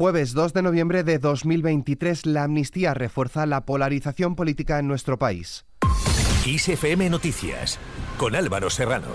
Jueves 2 de noviembre de 2023, la amnistía refuerza la polarización política en nuestro país. ISFM Noticias, con Álvaro Serrano.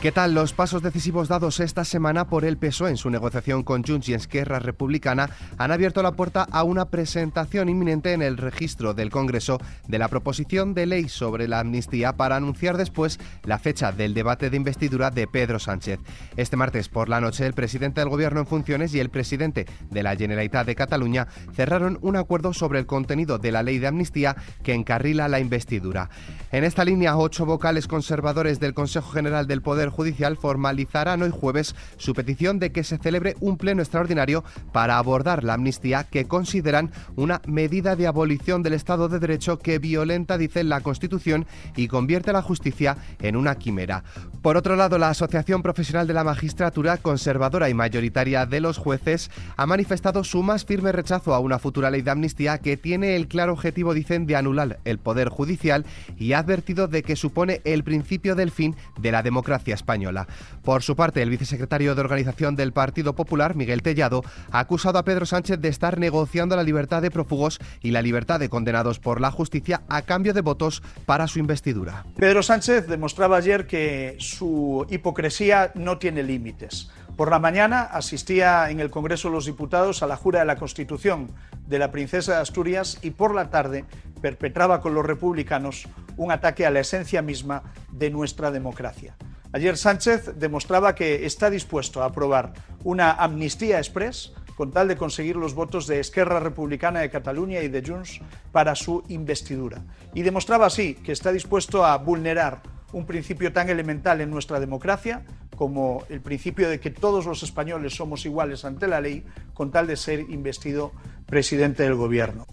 ¿Qué tal los pasos decisivos dados esta semana por el PSOE en su negociación con Junts y Esquerra Republicana han abierto la puerta a una presentación inminente en el registro del Congreso de la proposición de ley sobre la amnistía para anunciar después la fecha del debate de investidura de Pedro Sánchez. Este martes por la noche el presidente del Gobierno en funciones y el presidente de la Generalitat de Cataluña cerraron un acuerdo sobre el contenido de la ley de amnistía que encarrila la investidura. En esta línea, ocho vocales conservadores del Consejo General del Poder Judicial formalizarán hoy jueves su petición de que se celebre un pleno extraordinario para abordar la amnistía que consideran una medida de abolición del Estado de Derecho que violenta, dice la Constitución, y convierte la justicia en una quimera. Por otro lado, la Asociación Profesional de la Magistratura, conservadora y mayoritaria de los jueces, ha manifestado su más firme rechazo a una futura ley de amnistía que tiene el claro objetivo, dicen, de anular el Poder Judicial y ha advertido de que supone el principio del fin de la democracia española. Por su parte, el vicesecretario de Organización del Partido Popular, Miguel Tellado, ha acusado a Pedro Sánchez de estar negociando la libertad de prófugos y la libertad de condenados por la justicia a cambio de votos para su investidura. Pedro Sánchez demostraba ayer que su hipocresía no tiene límites. Por la mañana asistía en el Congreso de los Diputados a la jura de la Constitución de la Princesa de Asturias y por la tarde perpetraba con los republicanos un ataque a la esencia misma de nuestra democracia. Ayer Sánchez demostraba que está dispuesto a aprobar una amnistía express con tal de conseguir los votos de Esquerra Republicana de Cataluña y de Junts para su investidura. Y demostraba así que está dispuesto a vulnerar un principio tan elemental en nuestra democracia como el principio de que todos los españoles somos iguales ante la ley con tal de ser investido presidente del Gobierno.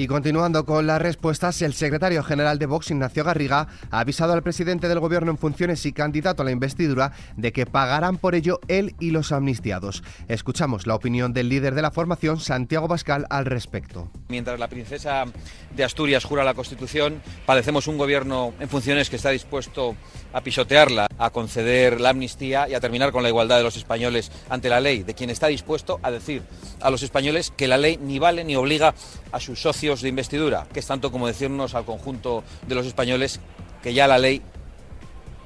Y continuando con las respuestas, el secretario general de Vox, Ignacio Garriga, ha avisado al presidente del gobierno en funciones y candidato a la investidura de que pagarán por ello él y los amnistiados. Escuchamos la opinión del líder de la formación, Santiago Bascal, al respecto. Mientras la princesa de Asturias jura la Constitución, padecemos un gobierno en funciones que está dispuesto a pisotearla, a conceder la amnistía y a terminar con la igualdad de los españoles ante la ley, de quien está dispuesto a decir a los españoles que la ley ni vale ni obliga a sus socios de investidura, que es tanto como decirnos al conjunto de los españoles que ya la ley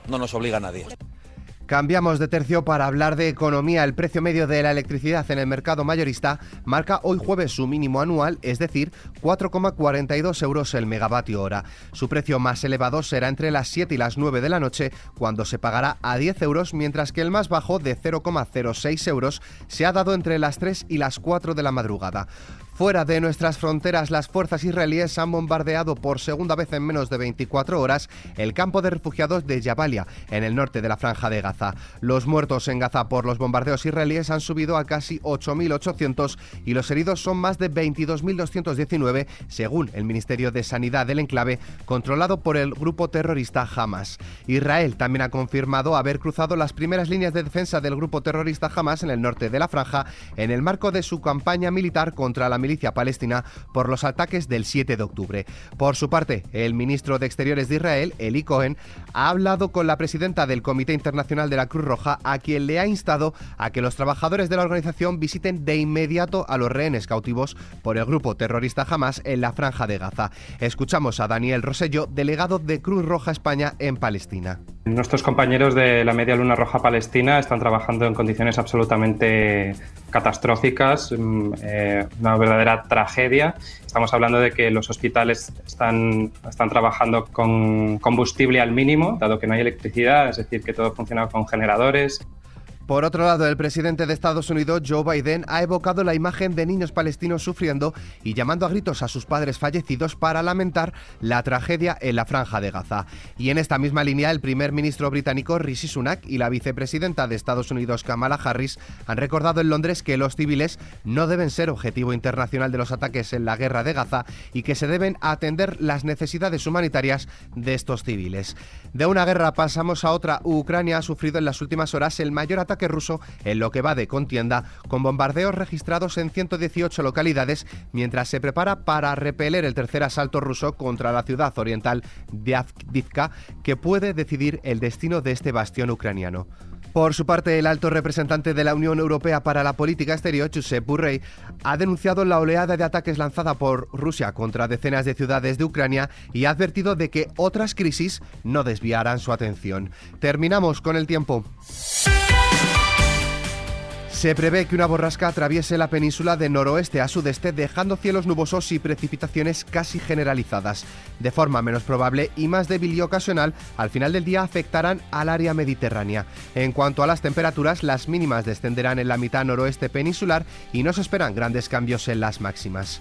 no nos obliga a nadie. Cambiamos de tercio para hablar de economía. El precio medio de la electricidad en el mercado mayorista marca hoy jueves su mínimo anual, es decir, 4,42 euros el megavatio hora. Su precio más elevado será entre las 7 y las 9 de la noche, cuando se pagará a 10 euros, mientras que el más bajo, de 0,06 euros, se ha dado entre las 3 y las 4 de la madrugada. Fuera de nuestras fronteras, las fuerzas israelíes han bombardeado por segunda vez en menos de 24 horas el campo de refugiados de Jabalia, en el norte de la franja de Gaza. Los muertos en Gaza por los bombardeos israelíes han subido a casi 8.800 y los heridos son más de 22.219, según el Ministerio de Sanidad del enclave, controlado por el grupo terrorista Hamas. Israel también ha confirmado haber cruzado las primeras líneas de defensa del grupo terrorista Hamas en el norte de la franja en el marco de su campaña militar contra la milicia palestina por los ataques del 7 de octubre. Por su parte, el ministro de Exteriores de Israel, Eli Cohen, ha hablado con la presidenta del Comité Internacional de la Cruz Roja, a quien le ha instado a que los trabajadores de la organización visiten de inmediato a los rehenes cautivos por el grupo terrorista Hamas en la franja de Gaza. Escuchamos a Daniel Rosello, delegado de Cruz Roja España en Palestina. Nuestros compañeros de la Media Luna Roja Palestina están trabajando en condiciones absolutamente catastróficas, mm, eh, una verdadera tragedia. Estamos hablando de que los hospitales están, están trabajando con combustible al mínimo, dado que no hay electricidad, es decir, que todo funciona con generadores. Por otro lado, el presidente de Estados Unidos, Joe Biden, ha evocado la imagen de niños palestinos sufriendo y llamando a gritos a sus padres fallecidos para lamentar la tragedia en la franja de Gaza. Y en esta misma línea, el primer ministro británico Rishi Sunak y la vicepresidenta de Estados Unidos, Kamala Harris, han recordado en Londres que los civiles no deben ser objetivo internacional de los ataques en la guerra de Gaza y que se deben atender las necesidades humanitarias de estos civiles. De una guerra pasamos a otra. Ucrania ha sufrido en las últimas horas el mayor ataque ataque ruso en lo que va de contienda, con bombardeos registrados en 118 localidades, mientras se prepara para repeler el tercer asalto ruso contra la ciudad oriental de Avdiivka, que puede decidir el destino de este bastión ucraniano. Por su parte, el alto representante de la Unión Europea para la Política Exterior, Josep Burrell, ha denunciado la oleada de ataques lanzada por Rusia contra decenas de ciudades de Ucrania y ha advertido de que otras crisis no desviarán su atención. Terminamos con el tiempo. Se prevé que una borrasca atraviese la península de noroeste a sudeste, dejando cielos nubosos y precipitaciones casi generalizadas. De forma menos probable y más débil y ocasional, al final del día afectarán al área mediterránea. En cuanto a las temperaturas, las mínimas descenderán en la mitad noroeste peninsular y no se esperan grandes cambios en las máximas.